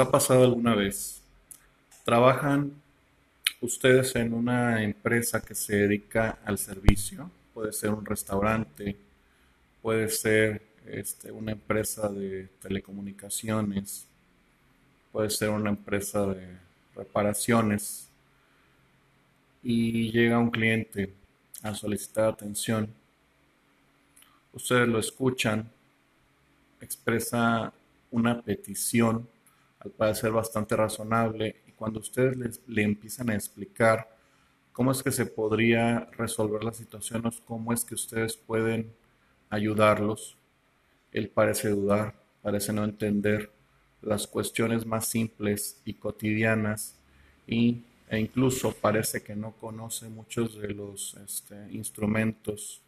¿Les ha pasado alguna vez? ¿Trabajan ustedes en una empresa que se dedica al servicio? Puede ser un restaurante, puede ser este, una empresa de telecomunicaciones, puede ser una empresa de reparaciones y llega un cliente a solicitar atención. Ustedes lo escuchan, expresa una petición al parecer bastante razonable, y cuando ustedes le empiezan a explicar cómo es que se podría resolver la situación o cómo es que ustedes pueden ayudarlos, él parece dudar, parece no entender las cuestiones más simples y cotidianas. Y, e incluso parece que no conoce muchos de los este, instrumentos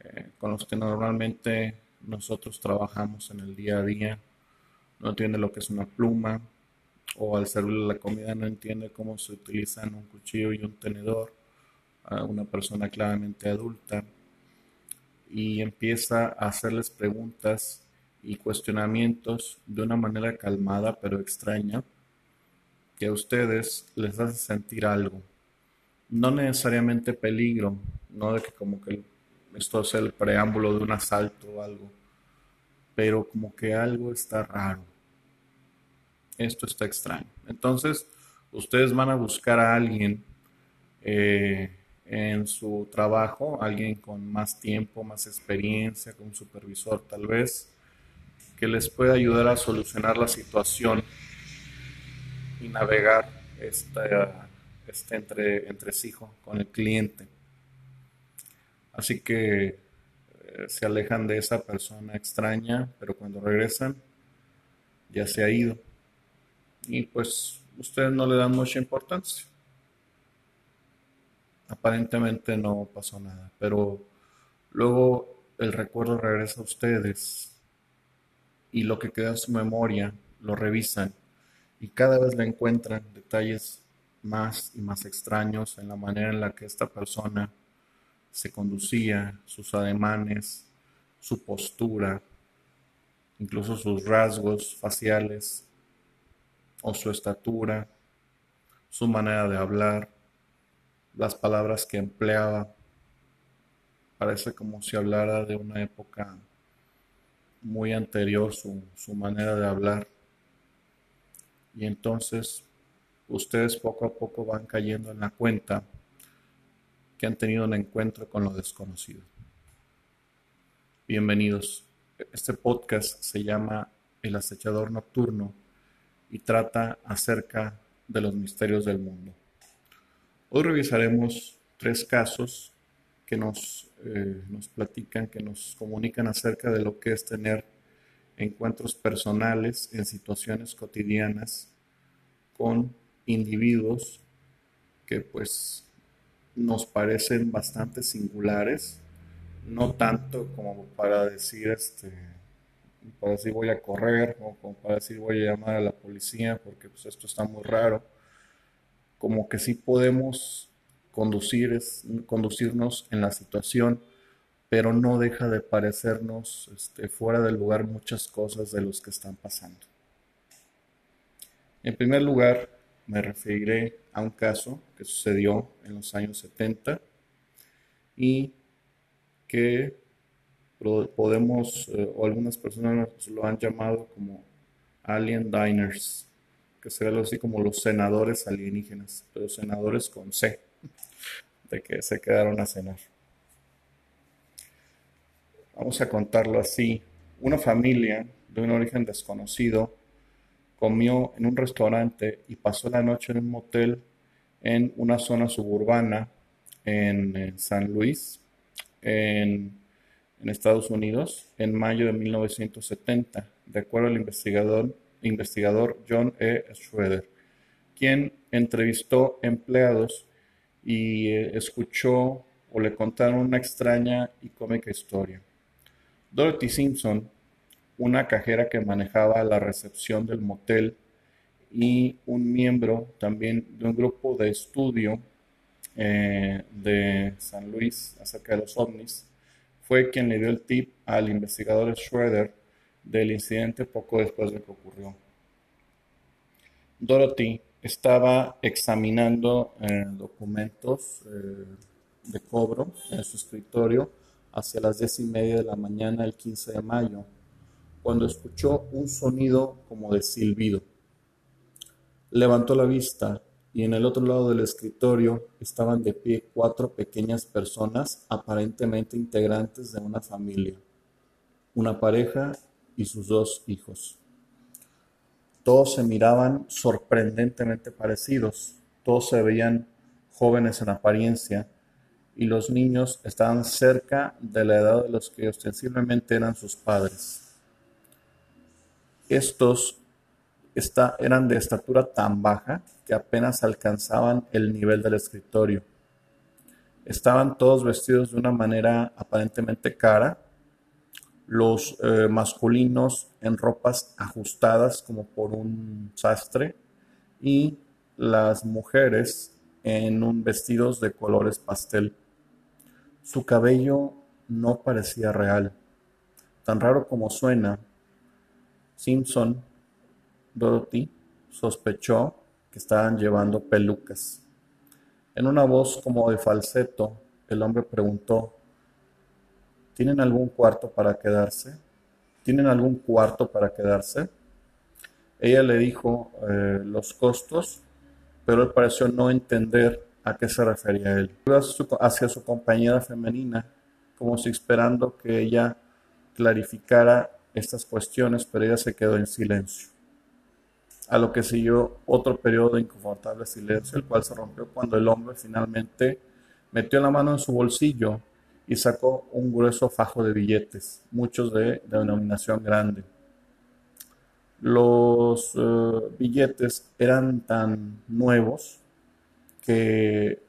eh, con los que normalmente nosotros trabajamos en el día a día no entiende lo que es una pluma, o al servirle la comida no entiende cómo se utilizan un cuchillo y un tenedor a una persona claramente adulta y empieza a hacerles preguntas y cuestionamientos de una manera calmada pero extraña que a ustedes les hace sentir algo. No necesariamente peligro, no de que como que esto sea el preámbulo de un asalto o algo, pero como que algo está raro. Esto está extraño. Entonces, ustedes van a buscar a alguien eh, en su trabajo, alguien con más tiempo, más experiencia, con un supervisor tal vez, que les pueda ayudar a solucionar la situación y navegar este, este entre, entresijo con el cliente. Así que se alejan de esa persona extraña, pero cuando regresan ya se ha ido. Y pues ustedes no le dan mucha importancia. Aparentemente no pasó nada, pero luego el recuerdo regresa a ustedes y lo que queda en su memoria lo revisan y cada vez le encuentran detalles más y más extraños en la manera en la que esta persona se conducía, sus ademanes, su postura, incluso sus rasgos faciales o su estatura, su manera de hablar, las palabras que empleaba. Parece como si hablara de una época muy anterior su, su manera de hablar. Y entonces ustedes poco a poco van cayendo en la cuenta que han tenido un encuentro con lo desconocido. Bienvenidos. Este podcast se llama El acechador nocturno y trata acerca de los misterios del mundo. Hoy revisaremos tres casos que nos, eh, nos platican, que nos comunican acerca de lo que es tener encuentros personales en situaciones cotidianas con individuos que pues nos parecen bastante singulares, no tanto como para decir, este, para decir voy a correr o como para decir voy a llamar a la policía porque pues, esto está muy raro, como que sí podemos conducir, conducirnos en la situación, pero no deja de parecernos este, fuera del lugar muchas cosas de los que están pasando. En primer lugar, me referiré a un caso que sucedió en los años 70 y que podemos, eh, o algunas personas lo han llamado como alien diners, que sería así como los senadores alienígenas, pero senadores con C, de que se quedaron a cenar. Vamos a contarlo así. Una familia de un origen desconocido comió en un restaurante y pasó la noche en un motel en una zona suburbana en, San Luis, en, Estados Unidos, en mayo de 1970, de acuerdo al investigador, investigador John E. Schroeder, quien entrevistó empleados y eh, escuchó o le contaron una extraña y cómica historia. Dorothy Simpson una cajera que manejaba la recepción del motel y un miembro también de un grupo de estudio eh, de San Luis acerca de los ovnis, fue quien le dio el tip al investigador Schroeder del incidente poco después de que ocurrió. Dorothy estaba examinando eh, documentos eh, de cobro en su escritorio hacia las diez y media de la mañana el 15 de mayo, cuando escuchó un sonido como de silbido. Levantó la vista y en el otro lado del escritorio estaban de pie cuatro pequeñas personas aparentemente integrantes de una familia, una pareja y sus dos hijos. Todos se miraban sorprendentemente parecidos, todos se veían jóvenes en apariencia y los niños estaban cerca de la edad de los que ostensiblemente eran sus padres. Estos eran de estatura tan baja que apenas alcanzaban el nivel del escritorio. Estaban todos vestidos de una manera aparentemente cara, los eh, masculinos en ropas ajustadas como por un sastre y las mujeres en un vestidos de colores pastel. Su cabello no parecía real. Tan raro como suena, Simpson, Dorothy, sospechó que estaban llevando pelucas. En una voz como de falseto, el hombre preguntó, ¿Tienen algún cuarto para quedarse? ¿Tienen algún cuarto para quedarse? Ella le dijo eh, los costos, pero él pareció no entender a qué se refería él. Hacia su compañera femenina, como si esperando que ella clarificara estas cuestiones, pero ella se quedó en silencio. A lo que siguió otro periodo de inconfortable silencio, el cual se rompió cuando el hombre finalmente metió la mano en su bolsillo y sacó un grueso fajo de billetes, muchos de, denominación grande. Los eh, billetes eran tan nuevos que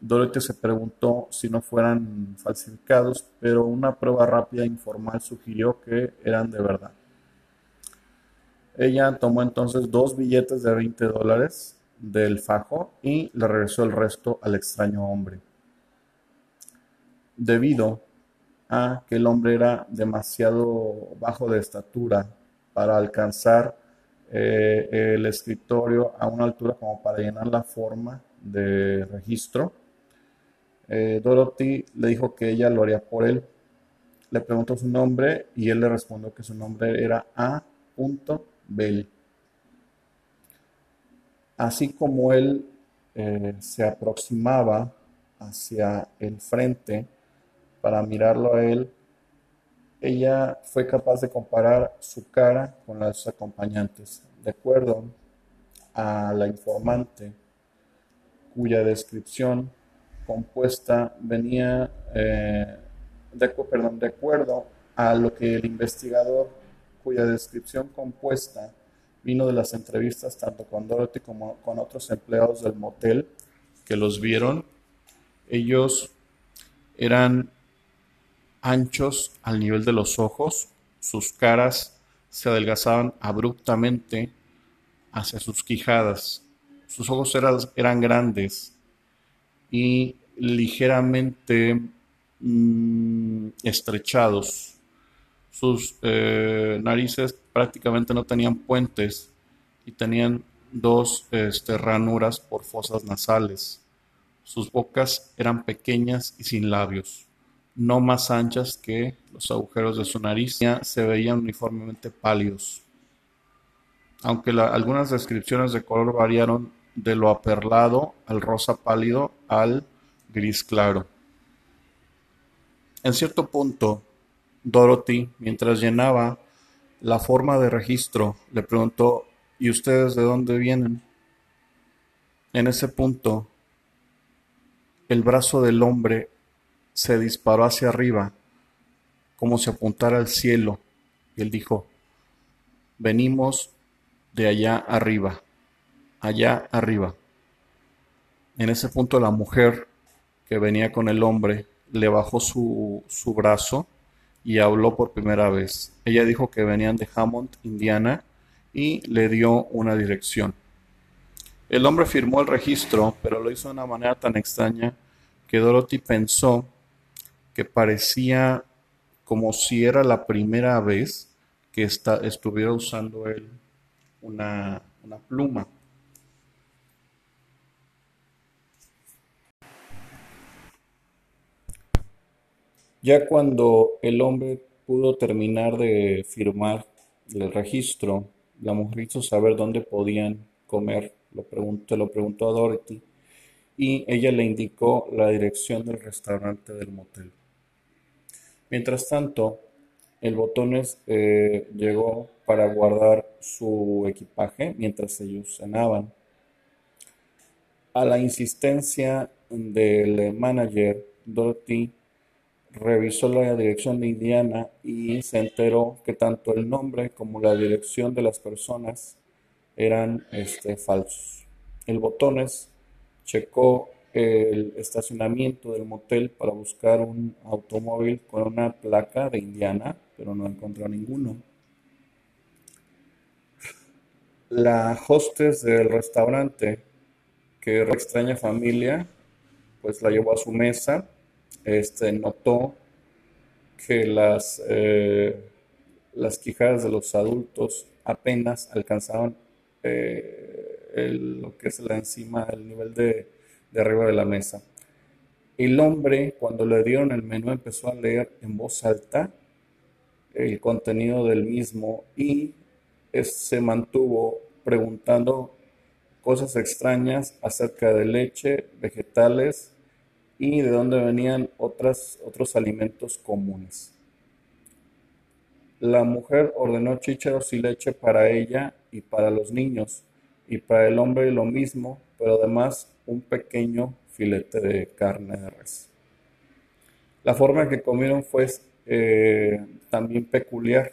Dorothy se preguntó si no fueran falsificados, pero una prueba rápida e informal sugirió que eran de verdad. Ella tomó entonces dos billetes de 20 dólares del fajo y le regresó el resto al extraño hombre debido a que el hombre era demasiado bajo de estatura para alcanzar eh, el escritorio a una altura como para llenar la forma de registro. Eh, Dorothy le dijo que ella lo haría por él. Le preguntó su nombre y él le respondió que su nombre era A. Bell. Así como él eh, se aproximaba hacia el frente, para mirarlo a él, ella fue capaz de comparar su cara con las acompañantes. De acuerdo a la informante, cuya descripción compuesta venía, eh, de, perdón, de acuerdo a lo que el investigador, cuya descripción compuesta vino de las entrevistas tanto con Dorothy como con otros empleados del motel que los vieron, ellos eran anchos al nivel de los ojos, sus caras se adelgazaban abruptamente hacia sus quijadas, sus ojos eran, grandes y ligeramente mm, estrechados, sus eh, narices prácticamente no tenían puentes y tenían dos este, ranuras por fosas nasales. Sus bocas eran pequeñas y sin labios no más anchas que los agujeros de su nariz, se veían uniformemente pálidos. Aunque algunas descripciones de color variaron de lo aperlado al rosa pálido al gris claro. En cierto punto, Dorothy, mientras llenaba la forma de registro, le preguntó, ¿y ustedes de dónde vienen? En ese punto, el brazo del hombre se disparó hacia arriba, como si apuntara al cielo, y él dijo, venimos de allá arriba, allá arriba. En ese punto la mujer que venía con el hombre le bajó su, su brazo y habló por primera vez. Ella dijo que venían de Hammond, Indiana, y le dio una dirección. El hombre firmó el registro, pero lo hizo de una manera tan extraña que Dorothy pensó que parecía como si era la primera vez que estuviera usando él una, pluma. Ya cuando el hombre pudo terminar de firmar el registro, la mujer hizo saber dónde podían comer, lo preguntó, lo preguntó a Dorothy, y ella le indicó la dirección del restaurante del motel. Mientras tanto, el botones eh, llegó para guardar su equipaje mientras ellos cenaban. A la insistencia del manager, Dorothy revisó la dirección de Indiana y se enteró que tanto el nombre como la dirección de las personas eran este, falsos. El botones checó el estacionamiento del motel para buscar un automóvil con una placa de Indiana, pero no encontró ninguno. La hostess del restaurante, que era extraña familia, pues la llevó a su mesa, este, notó que las, eh, las quijadas de los adultos apenas alcanzaban eh, lo que es la encima, el nivel de, de arriba de la mesa. El hombre, cuando le dieron el menú, empezó a leer en voz alta el contenido del mismo y se mantuvo preguntando cosas extrañas acerca de leche, vegetales y de dónde venían otros alimentos comunes. La mujer ordenó chícharos y leche para ella y para los niños, y para el hombre lo mismo, pero además un pequeño filete de carne de res. La forma que comieron fue eh, también peculiar.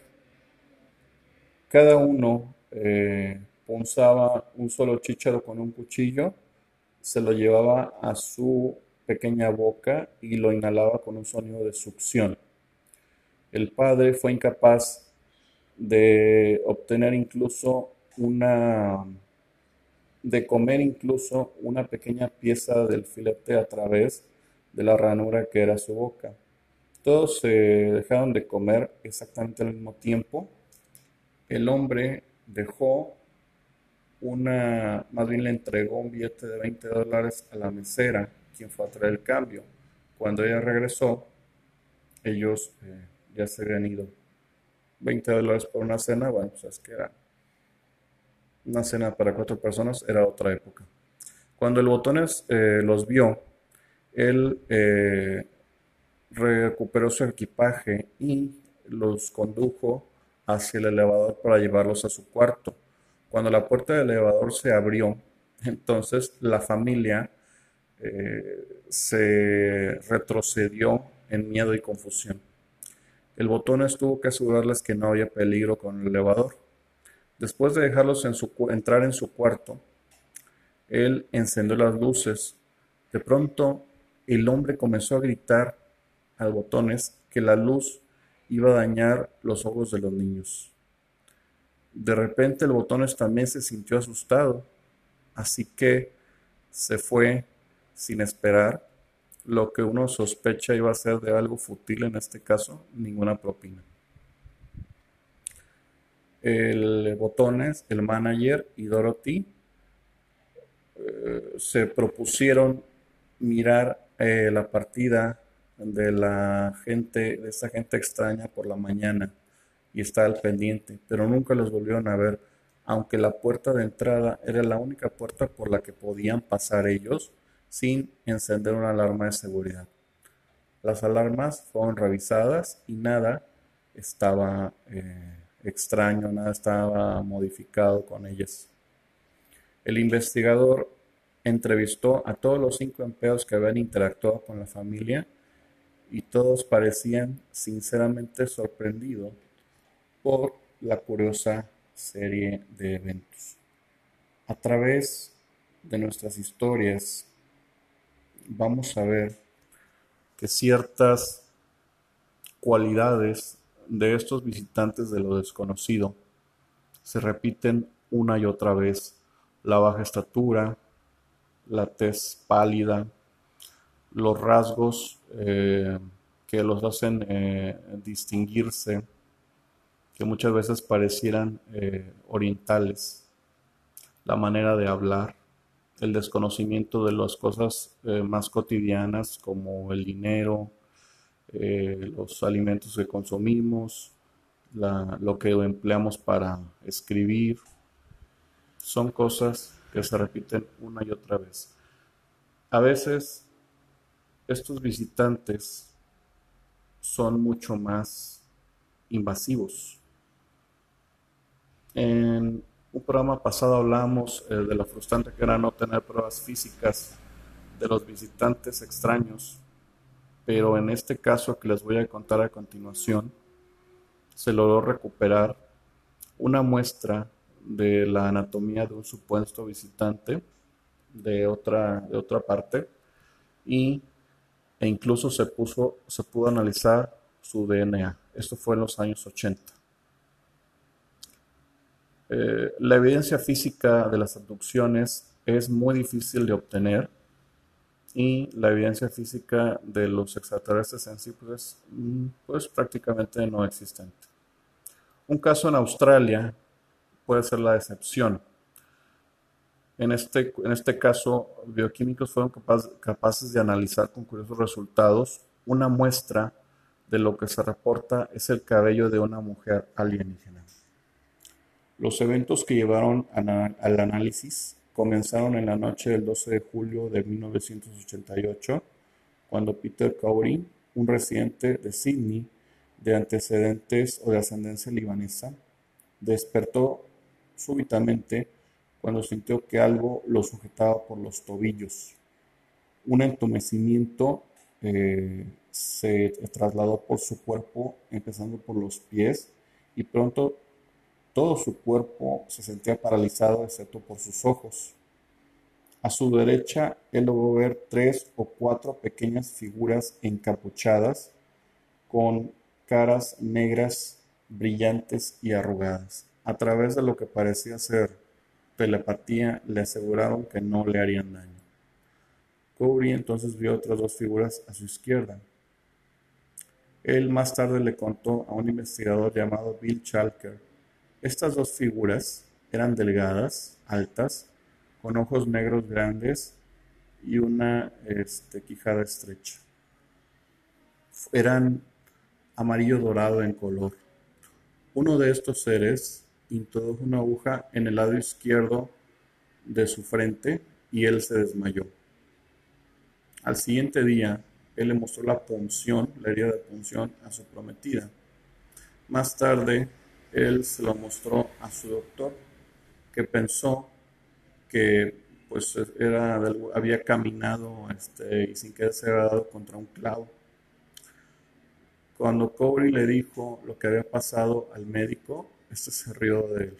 Cada uno eh, punzaba un solo chícharo con un cuchillo, se lo llevaba a su pequeña boca y lo inhalaba con un sonido de succión. El padre fue incapaz de obtener incluso una de comer incluso una pequeña pieza del filete a través de la ranura que era su boca. Todos se dejaron de comer exactamente al mismo tiempo. El hombre dejó una, más bien le entregó un billete de 20 dólares a la mesera, quien fue a traer el cambio. Cuando ella regresó, ellos eh, ya se habían ido. 20 dólares por una cena, bueno, pues es que era una cena para cuatro personas, era otra época. Cuando el Botones eh, los vio, él eh, recuperó su equipaje y los condujo hacia el elevador para llevarlos a su cuarto. Cuando la puerta del elevador se abrió, entonces la familia se retrocedió en miedo y confusión. El botones tuvo que asegurarles que no había peligro con el elevador. Después de dejarlos entrar en su cuarto, él encendió las luces. De pronto, el hombre comenzó a gritar al botones que la luz iba a dañar los ojos de los niños. De repente el botones también se sintió asustado, así que se fue sin esperar lo que uno sospecha iba a ser de algo fútil en este caso, ninguna propina. El Botones, el manager y Dorothy eh, se propusieron mirar eh, la partida de la gente, de esa gente extraña por la mañana y estar al pendiente, pero nunca los volvieron a ver, aunque la puerta de entrada era la única puerta por la que podían pasar ellos sin encender una alarma de seguridad. Las alarmas fueron revisadas y nada estaba eh, extraño, nada estaba modificado con ellas. El investigador entrevistó a todos los cinco empleados que habían interactuado con la familia y todos parecían sinceramente sorprendidos por la curiosa serie de eventos. A través de nuestras historias vamos a ver que ciertas cualidades de estos visitantes de lo desconocido se repiten una y otra vez. La baja estatura, la tez pálida, los rasgos eh, que los hacen eh, distinguirse, que muchas veces parecieran eh, orientales, la manera de hablar, el desconocimiento de las cosas más cotidianas como el dinero, eh, los alimentos que consumimos, lo que empleamos para escribir. Son cosas que se repiten una y otra vez. A veces estos visitantes son mucho más invasivos. En un programa pasado hablamos eh, de lo frustrante que era no tener pruebas físicas de los visitantes extraños, pero en este caso que les voy a contar a continuación, se logró recuperar una muestra de la anatomía de un supuesto visitante de otra, de otra parte y, e incluso se, puso, se pudo analizar su DNA. Esto fue en los años 80. Eh, la evidencia física de las abducciones es muy difícil de obtener y la evidencia física de los extraterrestres en sí pues, mm, pues prácticamente no existente. Un caso en Australia puede ser la excepción. En este, en este caso, bioquímicos fueron capaces de analizar con curiosos resultados una muestra de lo que se reporta es el cabello de una mujer alienígena. Los eventos que llevaron al análisis comenzaron en la noche del 12 de julio de 1988, cuando Peter Cowrie, un residente de Sydney de antecedentes o de ascendencia libanesa, despertó súbitamente cuando sintió que algo lo sujetaba por los tobillos. Un entumecimiento eh, se trasladó por su cuerpo, empezando por los pies, y pronto todo su cuerpo se sentía paralizado excepto por sus ojos. A su derecha él logró ver tres o cuatro pequeñas figuras encapuchadas con caras negras, brillantes y arrugadas. A través de lo que parecía ser telepatía, le aseguraron que no le harían daño. Cowrie entonces vio otras dos figuras a su izquierda. Él más tarde le contó a un investigador llamado Bill Chalker. Estas dos figuras eran delgadas, altas, con ojos negros grandes y una este, quijada estrecha. Eran amarillo dorado en color. Uno de estos seres introdujo una aguja en el lado izquierdo de su frente y él se desmayó. Al siguiente día, él le mostró la punción, la herida de punción, a su prometida. Más tarde, él se lo mostró a su doctor, que pensó que pues era, había caminado este, y sin querer se había dado contra un clavo. Cuando Cowrie le dijo lo que había pasado al médico, este se rió de él.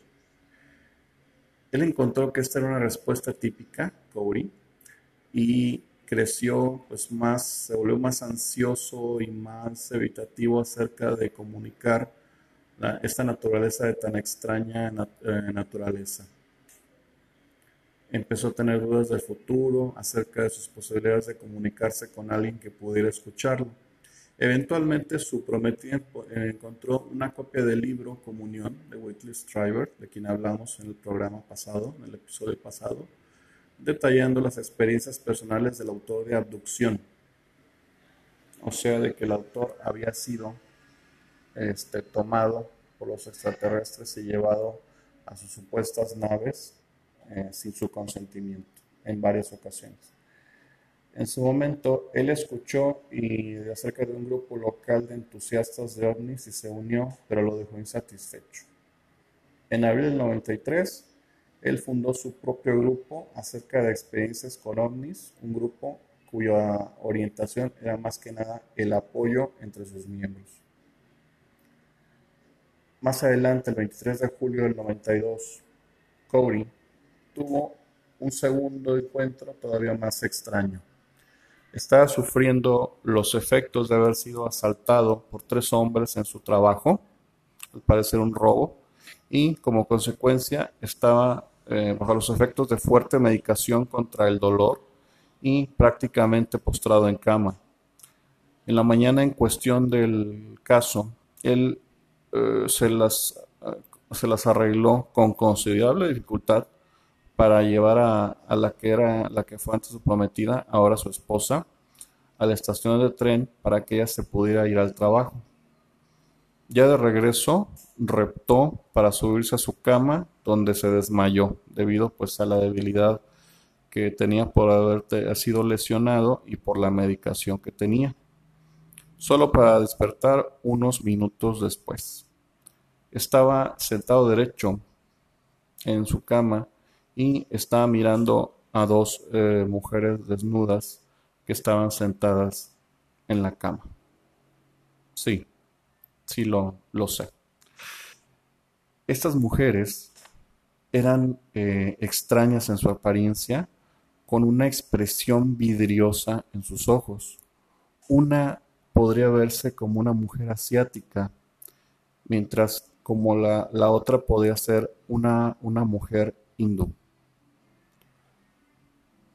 Él encontró que esta era una respuesta típica, Cowrie, y creció, pues más, se volvió más ansioso y más evitativo acerca de comunicar esta naturaleza de tan extraña eh, naturaleza. Empezó a tener dudas del futuro, acerca de sus posibilidades de comunicarse con alguien que pudiera escucharlo Eventualmente su prometida encontró una copia del libro Comunión de Whitley Strieber, de quien hablamos en el programa pasado, en el episodio pasado, detallando las experiencias personales del autor de Abducción. O sea, de que el autor había sido este, tomado por los extraterrestres y llevado a sus supuestas naves eh, sin su consentimiento en varias ocasiones. En su momento, él escuchó y acerca de un grupo local de entusiastas de ovnis y se unió, pero lo dejó insatisfecho. En abril del 93, él fundó su propio grupo acerca de experiencias con ovnis, un grupo cuya orientación era más que nada el apoyo entre sus miembros. Más adelante, el 23 de julio del 92, Cody tuvo un segundo encuentro todavía más extraño estaba sufriendo los efectos de haber sido asaltado por tres hombres en su trabajo, al parecer un robo, y como consecuencia estaba eh, bajo los efectos de fuerte medicación contra el dolor y prácticamente postrado en cama. En la mañana en cuestión del caso, él eh, se, las, eh, se las arregló con considerable dificultad para llevar a, la que era la que fue antes su prometida, ahora su esposa, a la estación de tren para que ella se pudiera ir al trabajo. Ya de regreso, reptó para subirse a su cama, donde se desmayó debido pues a la debilidad que tenía por haber sido lesionado y por la medicación que tenía, solo para despertar unos minutos después. Estaba sentado derecho en su cama y estaba mirando a dos eh, mujeres desnudas que estaban sentadas en la cama. Sí, sí lo, lo sé. Estas mujeres eran eh, extrañas en su apariencia, con una expresión vidriosa en sus ojos. Una podría verse como una mujer asiática, mientras como la, otra podía ser una, una mujer hindú.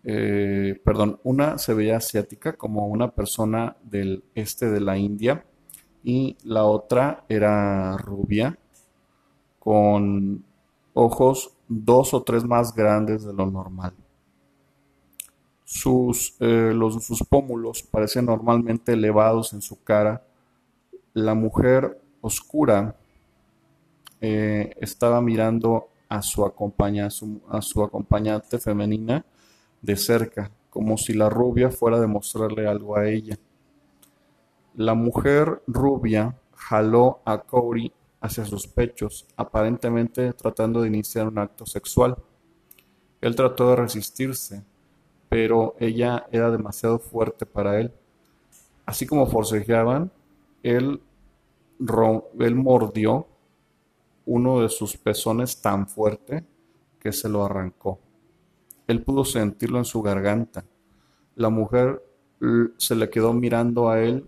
Eh, perdón, una se veía asiática como una persona del este de la India y la otra era rubia con ojos dos o tres más grandes de lo normal. Sus, eh, los, sus pómulos parecían normalmente elevados en su cara. La mujer oscura eh, estaba mirando a su, a su acompañante femenina de cerca, como si la rubia fuera a demostrarle algo a ella. La mujer rubia jaló a Corey hacia sus pechos, aparentemente tratando de iniciar un acto sexual. Él trató de resistirse, pero ella era demasiado fuerte para él. Así como forcejeaban, él, él mordió uno de sus pezones tan fuerte que se lo arrancó. Él pudo sentirlo en su garganta. La mujer se le quedó mirando a él,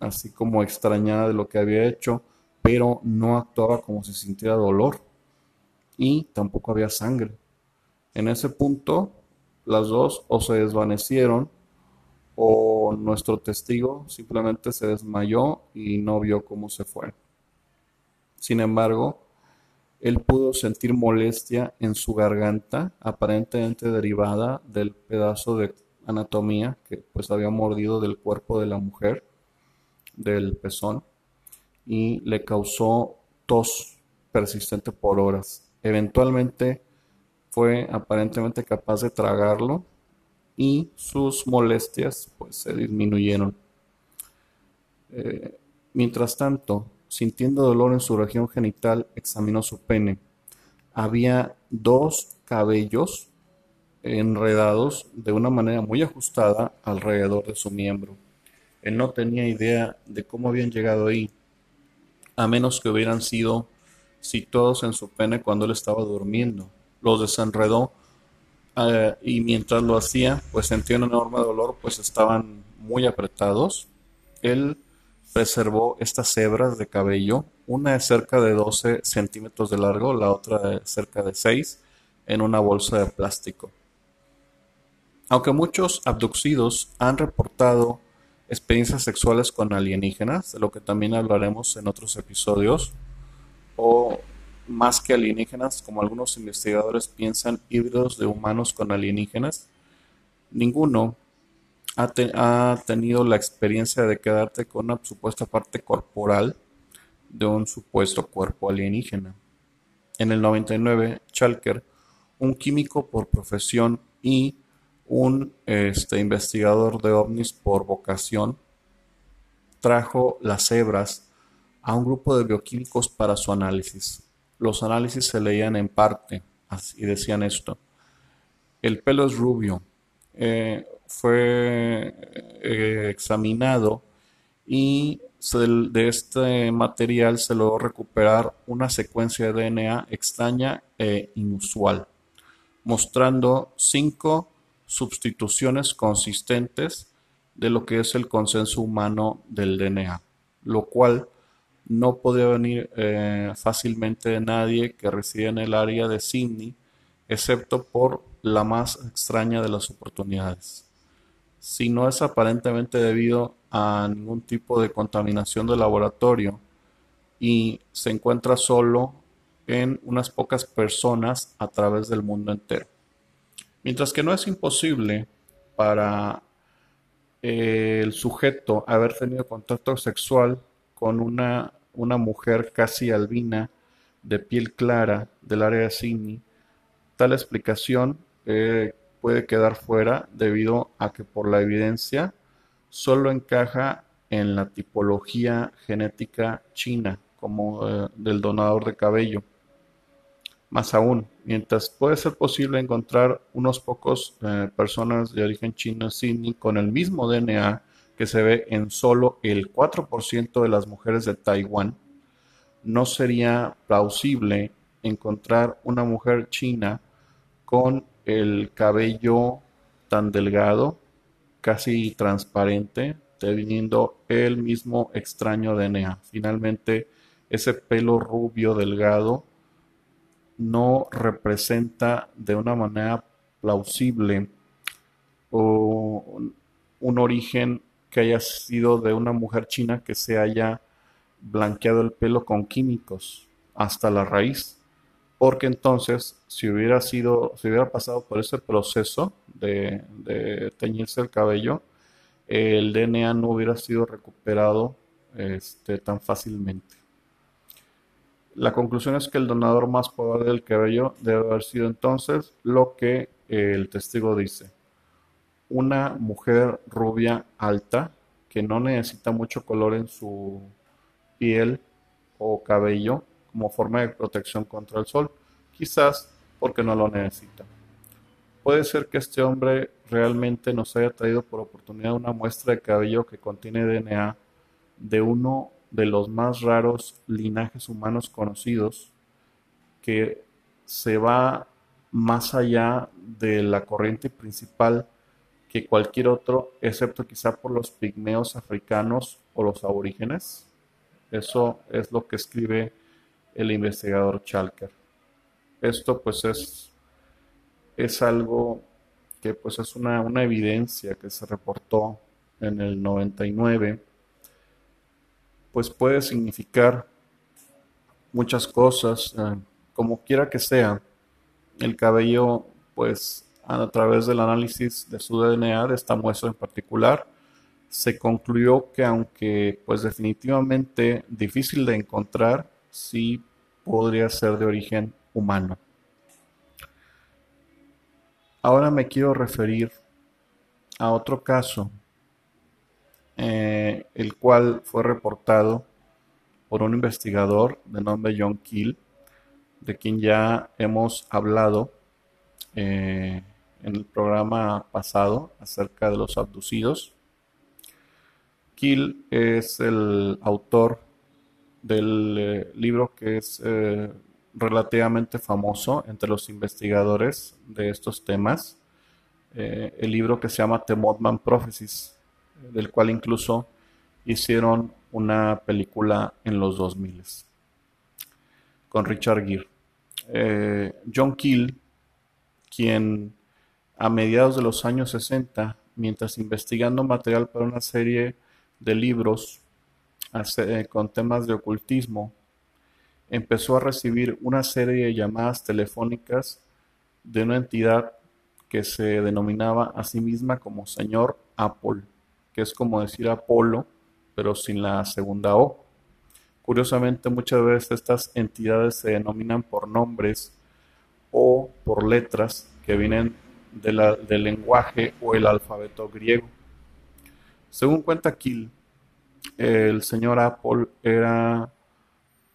así como extrañada de lo que había hecho, pero no actuaba como si sintiera dolor y tampoco había sangre. En ese punto, las dos o se desvanecieron o nuestro testigo simplemente se desmayó y no vio cómo se fue. Sin embargo, él pudo sentir molestia en su garganta, aparentemente derivada del pedazo de anatomía que pues había mordido del cuerpo de la mujer, del pezón, y le causó tos persistente por horas. Eventualmente fue aparentemente capaz de tragarlo y sus molestias pues se disminuyeron. Eh, mientras tanto, Sintiendo dolor en su región genital, examinó su pene. Había dos cabellos enredados de una manera muy ajustada alrededor de su miembro. Él no tenía idea de cómo habían llegado ahí, a menos que hubieran sido situados en su pene cuando él estaba durmiendo. Los desenredó eh, y mientras lo hacía, pues sentía un enorme dolor, pues estaban muy apretados. Él preservó estas hebras de cabello, una de cerca de 12 centímetros de largo, la otra de cerca de 6, en una bolsa de plástico. Aunque muchos abducidos han reportado experiencias sexuales con alienígenas, de lo que también hablaremos en otros episodios, o más que alienígenas, como algunos investigadores piensan, híbridos de humanos con alienígenas, ninguno ha, tenido la experiencia de quedarte con una supuesta parte corporal de un supuesto cuerpo alienígena. En el 99, Chalker, un químico por profesión y un este, investigador de ovnis por vocación, trajo las hebras a un grupo de bioquímicos para su análisis. Los análisis se leían en parte y decían esto. El pelo es rubio, eh, fue eh, examinado y de este material se logró recuperar una secuencia de DNA extraña e inusual, mostrando cinco sustituciones consistentes de lo que es el consenso humano del DNA, lo cual no podía venir eh, fácilmente de nadie que reside en el área de Sydney, excepto por la más extraña de las oportunidades si no es aparentemente debido a ningún tipo de contaminación de laboratorio y se encuentra solo en unas pocas personas a través del mundo entero. Mientras que no es imposible para eh, el sujeto haber tenido contacto sexual con una, una mujer casi albina de piel clara del área de tal explicación eh, puede quedar fuera debido a que por la evidencia solo encaja en la tipología genética china como eh, del donador de cabello. Más aún, mientras puede ser posible encontrar unos pocos eh, personas de origen chino Sydney con el mismo DNA que se ve en solo el 4% de las mujeres de Taiwán, no sería plausible encontrar una mujer china con el cabello tan delgado, casi transparente, teniendo el mismo extraño DNA. Finalmente, ese pelo rubio delgado no representa de una manera plausible un origen que haya sido de una mujer china que se haya blanqueado el pelo con químicos hasta la raíz. Porque entonces, si hubiera sido, si hubiera pasado por ese proceso de, teñirse el cabello, el DNA no hubiera sido recuperado este, tan fácilmente. La conclusión es que el donador más probable del cabello debe haber sido entonces lo que el testigo dice. Una mujer rubia alta que no necesita mucho color en su piel o cabello como forma de protección contra el sol, quizás porque no lo necesita. Puede ser que este hombre realmente nos haya traído por oportunidad una muestra de cabello que contiene DNA de uno de los más raros linajes humanos conocidos que se va más allá de la corriente principal que cualquier otro, excepto quizá por los pigmeos africanos o los aborígenes. Eso es lo que escribe el investigador Chalker. Esto pues es, es algo que pues es una, una evidencia que se reportó en el 99 pues puede significar muchas cosas, eh, como quiera que sea. El cabello, pues a través del análisis de su DNA, de esta muestra en particular, se concluyó que aunque pues definitivamente difícil de encontrar, sí podría ser de origen humano. Ahora me quiero referir a otro caso eh, el cual fue reportado por un investigador de nombre John Keel, de quien ya hemos hablado eh, en el programa pasado acerca de los abducidos. Keel es el autor del eh, libro que es relativamente famoso entre los investigadores de estos temas, el libro que se llama The Mothman Prophecies, del cual incluso hicieron una película en los 2000 con Richard Gere. Eh, John Keel, quien a mediados de los años 60, mientras investigando material para una serie de libros eh, con temas de ocultismo, empezó a recibir una serie de llamadas telefónicas de una entidad que se denominaba a sí misma como Señor Apple que es como decir Apolo, pero sin la segunda O. Curiosamente, muchas veces estas entidades se denominan por nombres o por letras que vienen del lenguaje o el alfabeto griego. Según cuenta Kill, el señor Apple era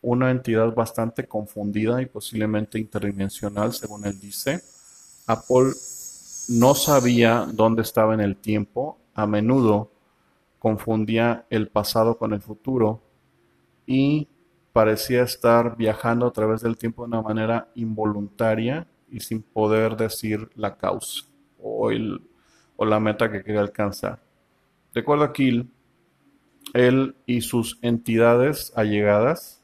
una entidad bastante confundida y posiblemente interdimensional, según él dice. Apple no sabía dónde estaba en el tiempo a menudo confundía el pasado con el futuro y parecía estar viajando a través del tiempo de una manera involuntaria y sin poder decir la causa o, o la meta que quería alcanzar. De acuerdo a él y sus entidades allegadas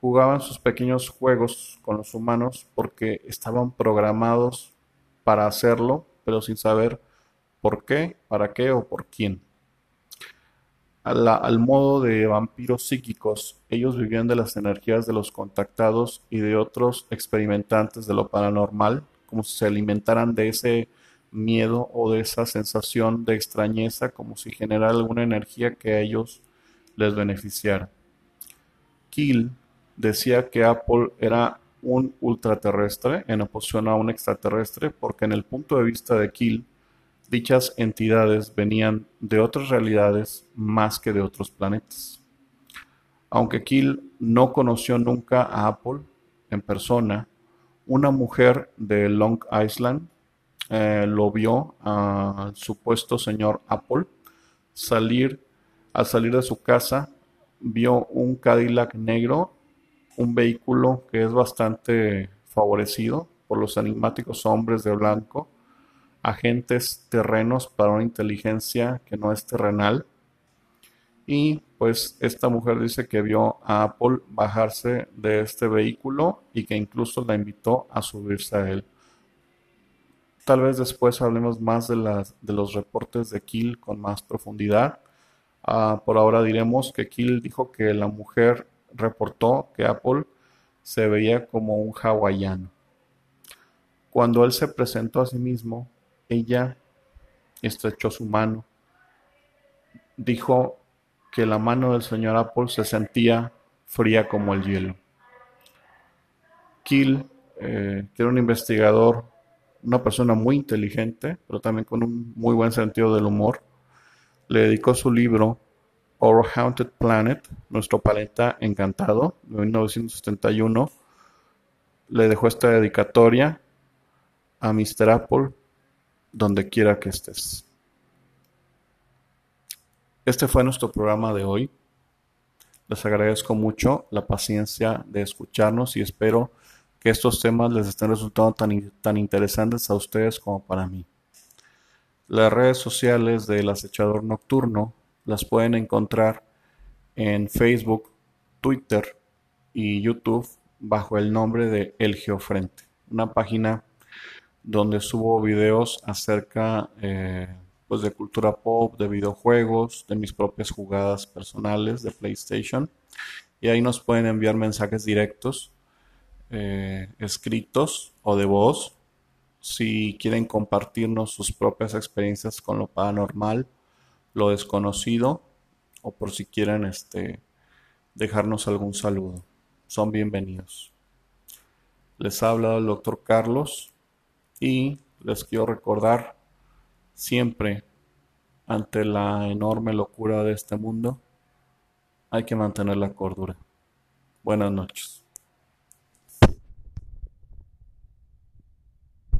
jugaban sus pequeños juegos con los humanos porque estaban programados para hacerlo, pero sin saber por qué, para qué o por quién. Al, modo de vampiros psíquicos, ellos vivían de las energías de los contactados y de otros experimentantes de lo paranormal, como si se alimentaran de ese miedo o de esa sensación de extrañeza como si generara alguna energía que a ellos les beneficiara. Kiel decía que Apple era un ultraterrestre en oposición a un extraterrestre porque en el punto de vista de Kiel dichas entidades venían de otras realidades más que de otros planetas. Aunque Kiel no conoció nunca a Apple en persona, una mujer de Long Island eh, lo vio al supuesto señor Apple salir, al salir de su casa, vio un Cadillac negro, un vehículo que es bastante favorecido por los enigmáticos hombres de blanco, agentes terrenos para una inteligencia que no es terrenal. Y pues esta mujer dice que vio a Apple bajarse de este vehículo y que incluso la invitó a subirse a él. Tal vez después hablemos más de, las, de los reportes de Kill con más profundidad. Ah, por ahora diremos que Kill dijo que la mujer reportó que Apple se veía como un hawaiano. Cuando él se presentó a sí mismo, ella estrechó su mano. Dijo que la mano del señor Apple se sentía fría como el hielo. Kill, eh, que era un investigador una persona muy inteligente, pero también con un muy buen sentido del humor. Le dedicó su libro Our Haunted Planet, nuestro planeta encantado, de 1971. Le dejó esta dedicatoria a Mr. Apple, donde quiera que estés. Este fue nuestro programa de hoy. Les agradezco mucho la paciencia de escucharnos y espero que estos temas les estén resultando tan, tan interesantes a ustedes como para mí. Las redes sociales del acechador nocturno las pueden encontrar en Facebook, Twitter y YouTube bajo el nombre de El Geofrente, una página donde subo videos acerca eh, pues de cultura pop, de videojuegos, de mis propias jugadas personales de PlayStation y ahí nos pueden enviar mensajes directos eh, escritos o de voz si quieren compartirnos sus propias experiencias con lo paranormal, lo desconocido o por si quieren este, dejarnos algún saludo. Son bienvenidos. Les ha hablado el doctor Carlos y les quiero recordar siempre ante la enorme locura de este mundo hay que mantener la cordura. Buenas noches.